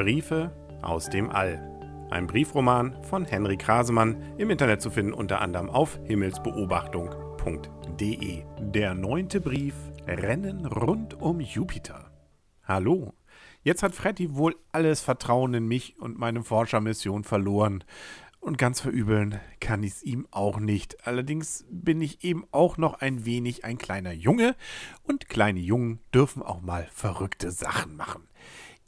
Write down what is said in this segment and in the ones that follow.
Briefe aus dem All. Ein Briefroman von Henry Krasemann, im Internet zu finden unter anderem auf himmelsbeobachtung.de. Der neunte Brief Rennen rund um Jupiter. Hallo. Jetzt hat Freddy wohl alles Vertrauen in mich und meine Forschermission verloren. Und ganz verübeln kann ich es ihm auch nicht. Allerdings bin ich eben auch noch ein wenig ein kleiner Junge und kleine Jungen dürfen auch mal verrückte Sachen machen.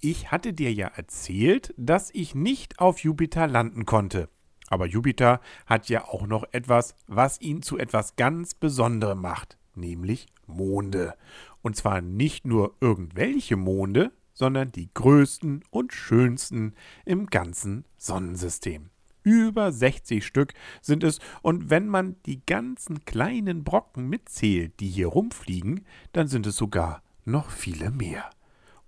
Ich hatte dir ja erzählt, dass ich nicht auf Jupiter landen konnte. Aber Jupiter hat ja auch noch etwas, was ihn zu etwas ganz Besonderem macht, nämlich Monde. Und zwar nicht nur irgendwelche Monde, sondern die größten und schönsten im ganzen Sonnensystem. Über 60 Stück sind es, und wenn man die ganzen kleinen Brocken mitzählt, die hier rumfliegen, dann sind es sogar noch viele mehr.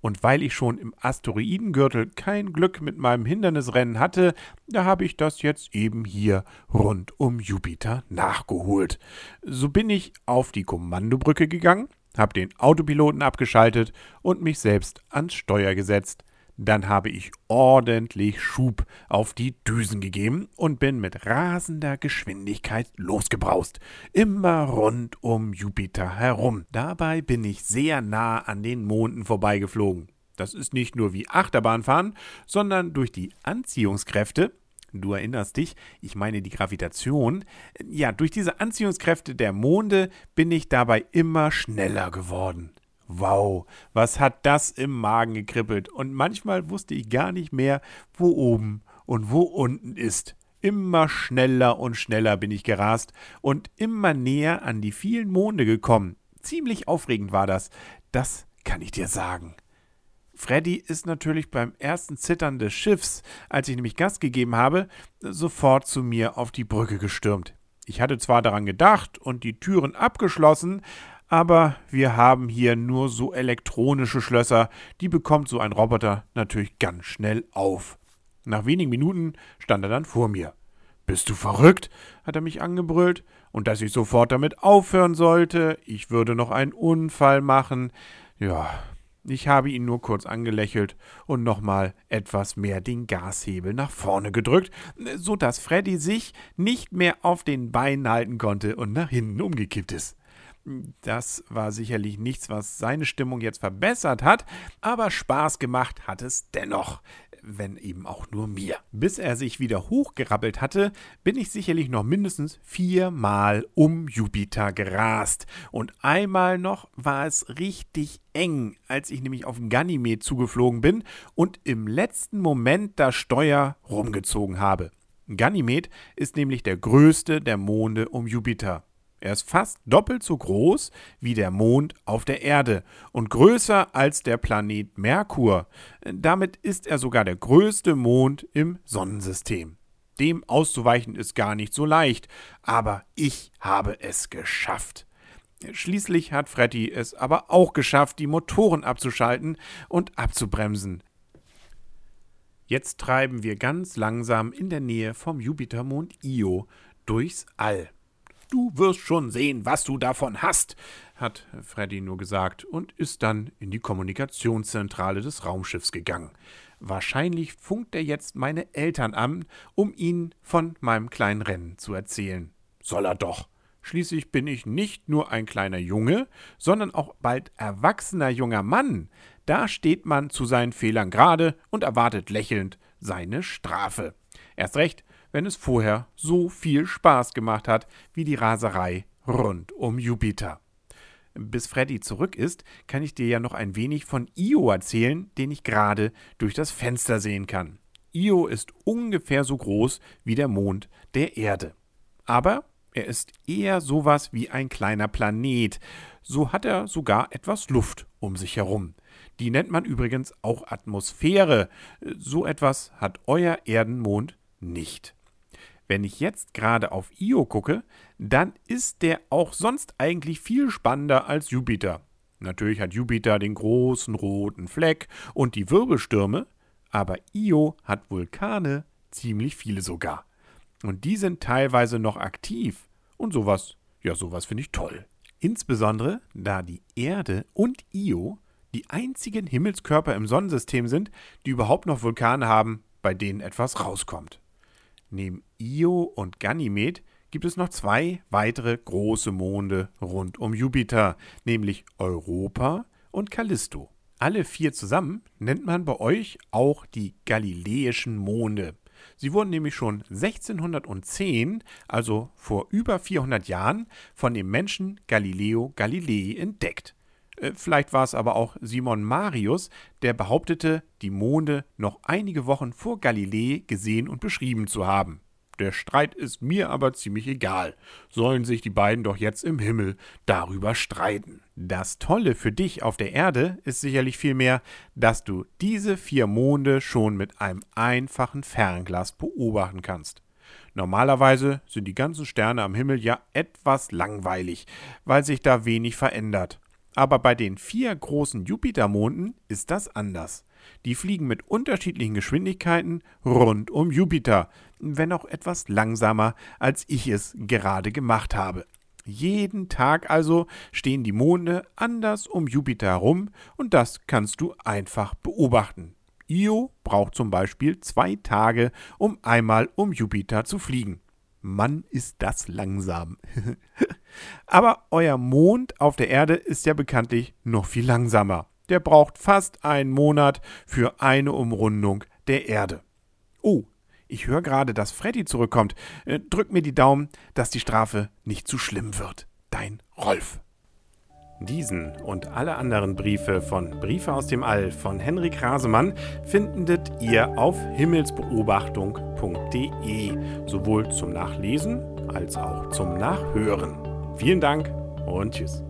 Und weil ich schon im Asteroidengürtel kein Glück mit meinem Hindernisrennen hatte, da habe ich das jetzt eben hier rund um Jupiter nachgeholt. So bin ich auf die Kommandobrücke gegangen, habe den Autopiloten abgeschaltet und mich selbst ans Steuer gesetzt. Dann habe ich ordentlich Schub auf die Düsen gegeben und bin mit rasender Geschwindigkeit losgebraust. Immer rund um Jupiter herum. Dabei bin ich sehr nah an den Monden vorbeigeflogen. Das ist nicht nur wie Achterbahnfahren, sondern durch die Anziehungskräfte Du erinnerst dich, ich meine die Gravitation. Ja, durch diese Anziehungskräfte der Monde bin ich dabei immer schneller geworden. Wow, was hat das im Magen gekribbelt? Und manchmal wusste ich gar nicht mehr, wo oben und wo unten ist. Immer schneller und schneller bin ich gerast und immer näher an die vielen Monde gekommen. Ziemlich aufregend war das, das kann ich dir sagen. Freddy ist natürlich beim ersten Zittern des Schiffs, als ich nämlich Gas gegeben habe, sofort zu mir auf die Brücke gestürmt. Ich hatte zwar daran gedacht und die Türen abgeschlossen, aber wir haben hier nur so elektronische Schlösser, die bekommt so ein Roboter natürlich ganz schnell auf. Nach wenigen Minuten stand er dann vor mir. Bist du verrückt? hat er mich angebrüllt, und dass ich sofort damit aufhören sollte, ich würde noch einen Unfall machen. Ja, ich habe ihn nur kurz angelächelt und nochmal etwas mehr den Gashebel nach vorne gedrückt, so dass Freddy sich nicht mehr auf den Beinen halten konnte und nach hinten umgekippt ist. Das war sicherlich nichts, was seine Stimmung jetzt verbessert hat, aber Spaß gemacht hat es dennoch, wenn eben auch nur mir. Bis er sich wieder hochgerappelt hatte, bin ich sicherlich noch mindestens viermal um Jupiter gerast. Und einmal noch war es richtig eng, als ich nämlich auf Ganymed zugeflogen bin und im letzten Moment das Steuer rumgezogen habe. Ganymed ist nämlich der größte der Monde um Jupiter. Er ist fast doppelt so groß wie der Mond auf der Erde und größer als der Planet Merkur. Damit ist er sogar der größte Mond im Sonnensystem. Dem auszuweichen ist gar nicht so leicht, aber ich habe es geschafft. Schließlich hat Freddy es aber auch geschafft, die Motoren abzuschalten und abzubremsen. Jetzt treiben wir ganz langsam in der Nähe vom Jupitermond Io durchs All. Du wirst schon sehen, was du davon hast, hat Freddy nur gesagt und ist dann in die Kommunikationszentrale des Raumschiffs gegangen. Wahrscheinlich funkt er jetzt meine Eltern an, um ihnen von meinem kleinen Rennen zu erzählen. Soll er doch. Schließlich bin ich nicht nur ein kleiner Junge, sondern auch bald erwachsener junger Mann. Da steht man zu seinen Fehlern gerade und erwartet lächelnd seine Strafe. Erst recht, wenn es vorher so viel Spaß gemacht hat wie die Raserei rund um Jupiter. Bis Freddy zurück ist, kann ich dir ja noch ein wenig von Io erzählen, den ich gerade durch das Fenster sehen kann. Io ist ungefähr so groß wie der Mond der Erde. Aber er ist eher sowas wie ein kleiner Planet. So hat er sogar etwas Luft um sich herum. Die nennt man übrigens auch Atmosphäre. So etwas hat euer Erdenmond nicht. Wenn ich jetzt gerade auf Io gucke, dann ist der auch sonst eigentlich viel spannender als Jupiter. Natürlich hat Jupiter den großen roten Fleck und die Wirbelstürme, aber Io hat Vulkane, ziemlich viele sogar. Und die sind teilweise noch aktiv. Und sowas, ja, sowas finde ich toll. Insbesondere, da die Erde und Io die einzigen Himmelskörper im Sonnensystem sind, die überhaupt noch Vulkane haben, bei denen etwas rauskommt. Neben Io und Ganymed gibt es noch zwei weitere große Monde rund um Jupiter, nämlich Europa und Callisto. Alle vier zusammen nennt man bei euch auch die Galiläischen Monde. Sie wurden nämlich schon 1610, also vor über 400 Jahren, von dem Menschen Galileo Galilei entdeckt. Äh, vielleicht war es aber auch Simon Marius, der behauptete, die Monde noch einige Wochen vor Galilei gesehen und beschrieben zu haben. Der Streit ist mir aber ziemlich egal. Sollen sich die beiden doch jetzt im Himmel darüber streiten. Das Tolle für dich auf der Erde ist sicherlich vielmehr, dass du diese vier Monde schon mit einem einfachen Fernglas beobachten kannst. Normalerweise sind die ganzen Sterne am Himmel ja etwas langweilig, weil sich da wenig verändert. Aber bei den vier großen Jupitermonden ist das anders. Die fliegen mit unterschiedlichen Geschwindigkeiten rund um Jupiter, wenn auch etwas langsamer, als ich es gerade gemacht habe. Jeden Tag also stehen die Monde anders um Jupiter herum und das kannst du einfach beobachten. Io braucht zum Beispiel zwei Tage, um einmal um Jupiter zu fliegen. Mann, ist das langsam. Aber euer Mond auf der Erde ist ja bekanntlich noch viel langsamer. Der braucht fast einen Monat für eine Umrundung der Erde. Oh, ich höre gerade, dass Freddy zurückkommt. Äh, drück mir die Daumen, dass die Strafe nicht zu schlimm wird. Dein Rolf. Diesen und alle anderen Briefe von Briefe aus dem All von Henrik Rasemann findet ihr auf himmelsbeobachtung.de, sowohl zum Nachlesen als auch zum Nachhören. Vielen Dank und tschüss.